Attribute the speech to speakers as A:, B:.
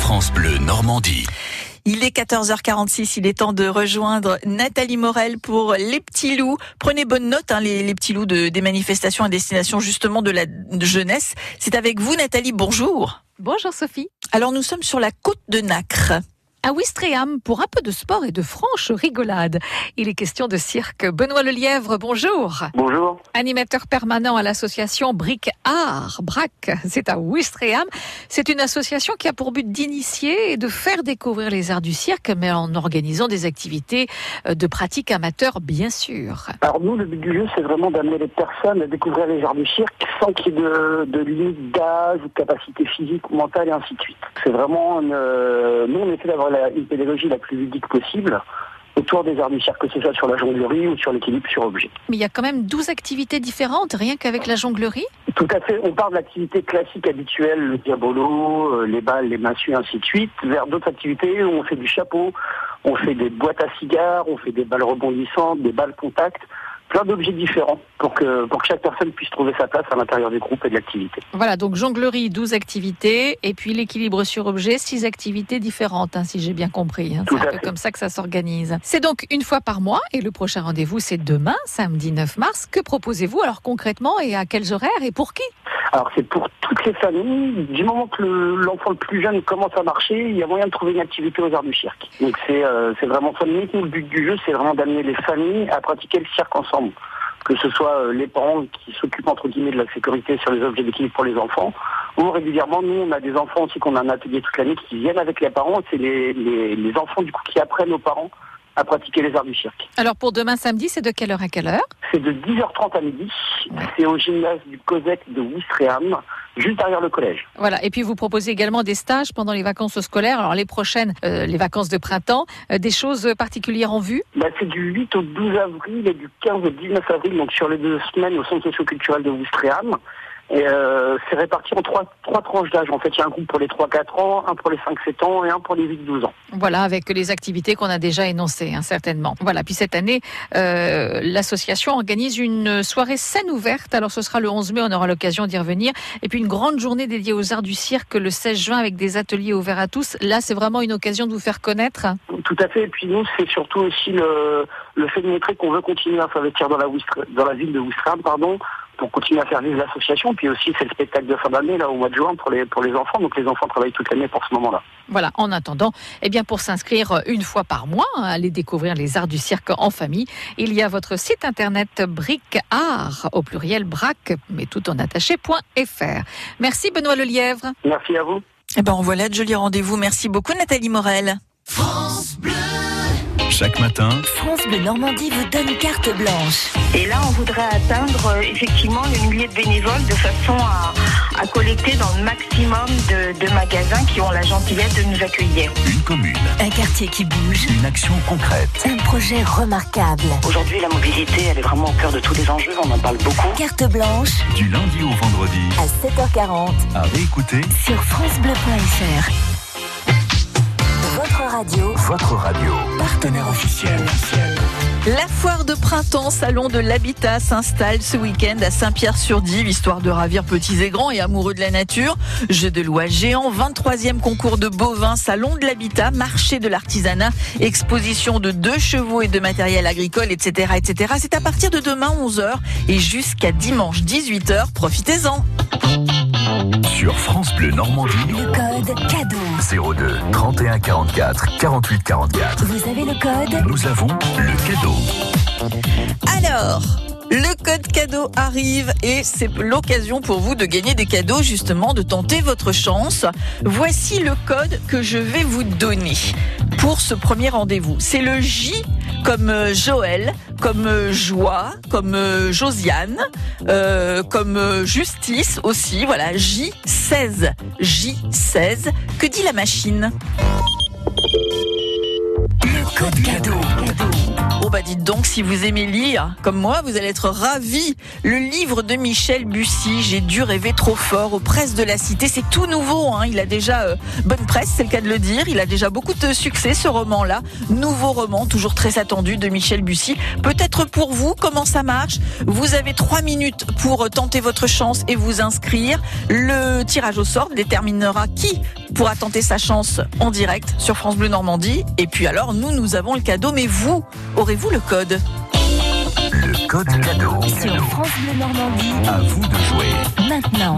A: France Bleu Normandie.
B: Il est 14h46, il est temps de rejoindre Nathalie Morel pour Les Petits Loups. Prenez bonne note, hein, les, les, Petits Loups de, des manifestations à destination justement de la jeunesse. C'est avec vous Nathalie, bonjour.
C: Bonjour Sophie.
B: Alors nous sommes sur la côte de Nacre
C: à Ouistreham pour un peu de sport et de franche rigolade. Il est question de cirque. Benoît Lelièvre, bonjour.
D: Bonjour.
C: Animateur permanent à l'association Bric Art, BRAC, c'est à Ouistreham. C'est une association qui a pour but d'initier et de faire découvrir les arts du cirque, mais en organisant des activités euh, de pratique amateur, bien sûr.
D: Alors nous, le but du jeu, c'est vraiment d'amener les personnes à découvrir les arts du cirque sans qu'il y ait de, de limite d'âge ou de capacité physique ou mentale et ainsi de suite. C'est vraiment, une, euh, nous, on essaie d'avoir une pédagogie la plus ludique possible autour des arts du cirque, que ce soit sur la jonglerie ou sur l'équilibre sur objet.
C: Mais il y a quand même 12 activités différentes, rien qu'avec la jonglerie?
D: Tout à fait. On part de l'activité classique habituelle, le diabolo, euh, les balles, les massues, ainsi de suite, vers d'autres activités où on fait du chapeau, on fait des boîtes à cigares, on fait des balles rebondissantes, des balles contact plein d'objets différents pour que, pour que chaque personne puisse trouver sa place à l'intérieur du groupe et de l'activité.
C: Voilà, donc jonglerie, 12 activités, et puis l'équilibre sur objet, 6 activités différentes, hein, si j'ai bien compris. Hein. C'est un peu comme ça que ça s'organise. C'est donc une fois par mois, et le prochain rendez-vous, c'est demain, samedi 9 mars. Que proposez-vous alors concrètement, et à quels horaires, et pour qui?
D: Alors c'est pour toutes les familles. Du moment que l'enfant le, plus jeune commence à marcher, il y a moyen de trouver une activité aux arts du cirque. Donc c'est euh, vraiment familier. Le but du jeu, c'est vraiment d'amener les familles à pratiquer le cirque ensemble. Que ce soit euh, les parents qui s'occupent entre guillemets de la sécurité sur les objets d'équilibre pour les enfants, ou régulièrement nous on a des enfants aussi qu'on a un atelier toute l'année qui viennent avec les parents. C'est les, les, les enfants du coup qui apprennent aux parents à pratiquer les arts du cirque.
C: Alors pour demain samedi, c'est de quelle heure à quelle heure?
D: C'est de 10h30 à midi. C'est au gymnase du COSEC de Ouistreham, juste derrière le collège.
C: Voilà. Et puis vous proposez également des stages pendant les vacances scolaires. Alors les prochaines, euh, les vacances de printemps, euh, des choses particulières en vue?
D: Bah, C'est du 8 au 12 avril et du 15 au 19 avril, donc sur les deux semaines au centre socio-culturel de Ouistreham. Et euh, c'est réparti en trois, trois tranches d'âge. En fait, il y a un groupe pour les 3-4 ans, un pour les 5-7 ans et un pour les 8-12 ans.
C: Voilà, avec les activités qu'on a déjà énoncées, hein, certainement. Voilà, puis cette année, euh, l'association organise une soirée scène ouverte. Alors ce sera le 11 mai, on aura l'occasion d'y revenir. Et puis une grande journée dédiée aux arts du cirque le 16 juin avec des ateliers ouverts à tous. Là, c'est vraiment une occasion de vous faire connaître.
D: Tout à fait. Et puis nous, c'est surtout aussi le, le fait de montrer qu'on veut continuer à s'investir dans la, dans la ville de Ouistreham, pardon, pour continuer à faire vivre l'association. Puis aussi, c'est le spectacle de fin d'année, là, au mois de juin, pour les, pour les enfants. Donc, les enfants travaillent toute l'année pour ce moment-là.
C: Voilà. En attendant, eh bien, pour s'inscrire une fois par mois, hein, aller découvrir les arts du cirque en famille, il y a votre site internet Bric Art, au pluriel brac, mais tout en attaché.fr. Merci, Benoît Lelièvre.
D: Merci à vous.
B: Eh ben, voilà de jolis rendez-vous. Merci beaucoup, Nathalie Morel.
A: Chaque matin,
E: France Bleu Normandie vous donne carte blanche.
F: Et là, on voudrait atteindre euh, effectivement le millier de bénévoles de façon à, collecter dans le maximum de, magasins qui ont la gentillesse de nous accueillir.
A: Une commune.
E: Un quartier qui bouge.
A: Une action concrète.
E: Un projet remarquable.
F: Aujourd'hui, la mobilité, elle est vraiment au cœur de tous les enjeux. On en parle beaucoup.
E: Carte blanche.
A: Du lundi au vendredi.
E: À 7h40.
A: À réécouter.
E: Sur FranceBleu.fr. Votre radio.
A: Votre radio.
E: Partenaire
B: foire de printemps, salon de l'habitat, s'installe ce week-end à Saint-Pierre-sur-Dive, histoire de ravir petits et grands et amoureux de la nature. Jeux de loi géants, 23e concours de bovins, salon de l'habitat, marché de l'artisanat, exposition de deux chevaux et de matériel agricole, etc., etc. C'est à partir de demain 11h et jusqu'à dimanche 18h. Profitez-en.
A: Sur France Bleu Normandie.
E: Le code cadeau.
A: 02 31 44 48 44.
E: Vous avez le code
A: Nous avons le cadeau.
B: Alors, le code cadeau arrive et c'est l'occasion pour vous de gagner des cadeaux, justement, de tenter votre chance. Voici le code que je vais vous donner pour ce premier rendez-vous. C'est le J comme euh, Joël, comme euh, Joie, comme euh, Josiane, comme Justice aussi. Voilà, J16. J16. Que dit la machine? Donc, si vous aimez lire, comme moi, vous allez être ravis. Le livre de Michel Bussy, J'ai dû rêver trop fort, aux presses de la cité. C'est tout nouveau, hein. il a déjà euh, bonne presse, c'est le cas de le dire. Il a déjà beaucoup de succès, ce roman-là. Nouveau roman, toujours très attendu de Michel Bussy. Peut-être pour vous, comment ça marche? Vous avez trois minutes pour tenter votre chance et vous inscrire. Le tirage au sort déterminera qui pourra tenter sa chance en direct sur France Bleu Normandie. Et puis alors, nous, nous avons le cadeau, mais vous, aurez-vous le code
A: Le code cadeau.
E: Sur France Bleu Normandie.
A: À vous de jouer.
E: Maintenant.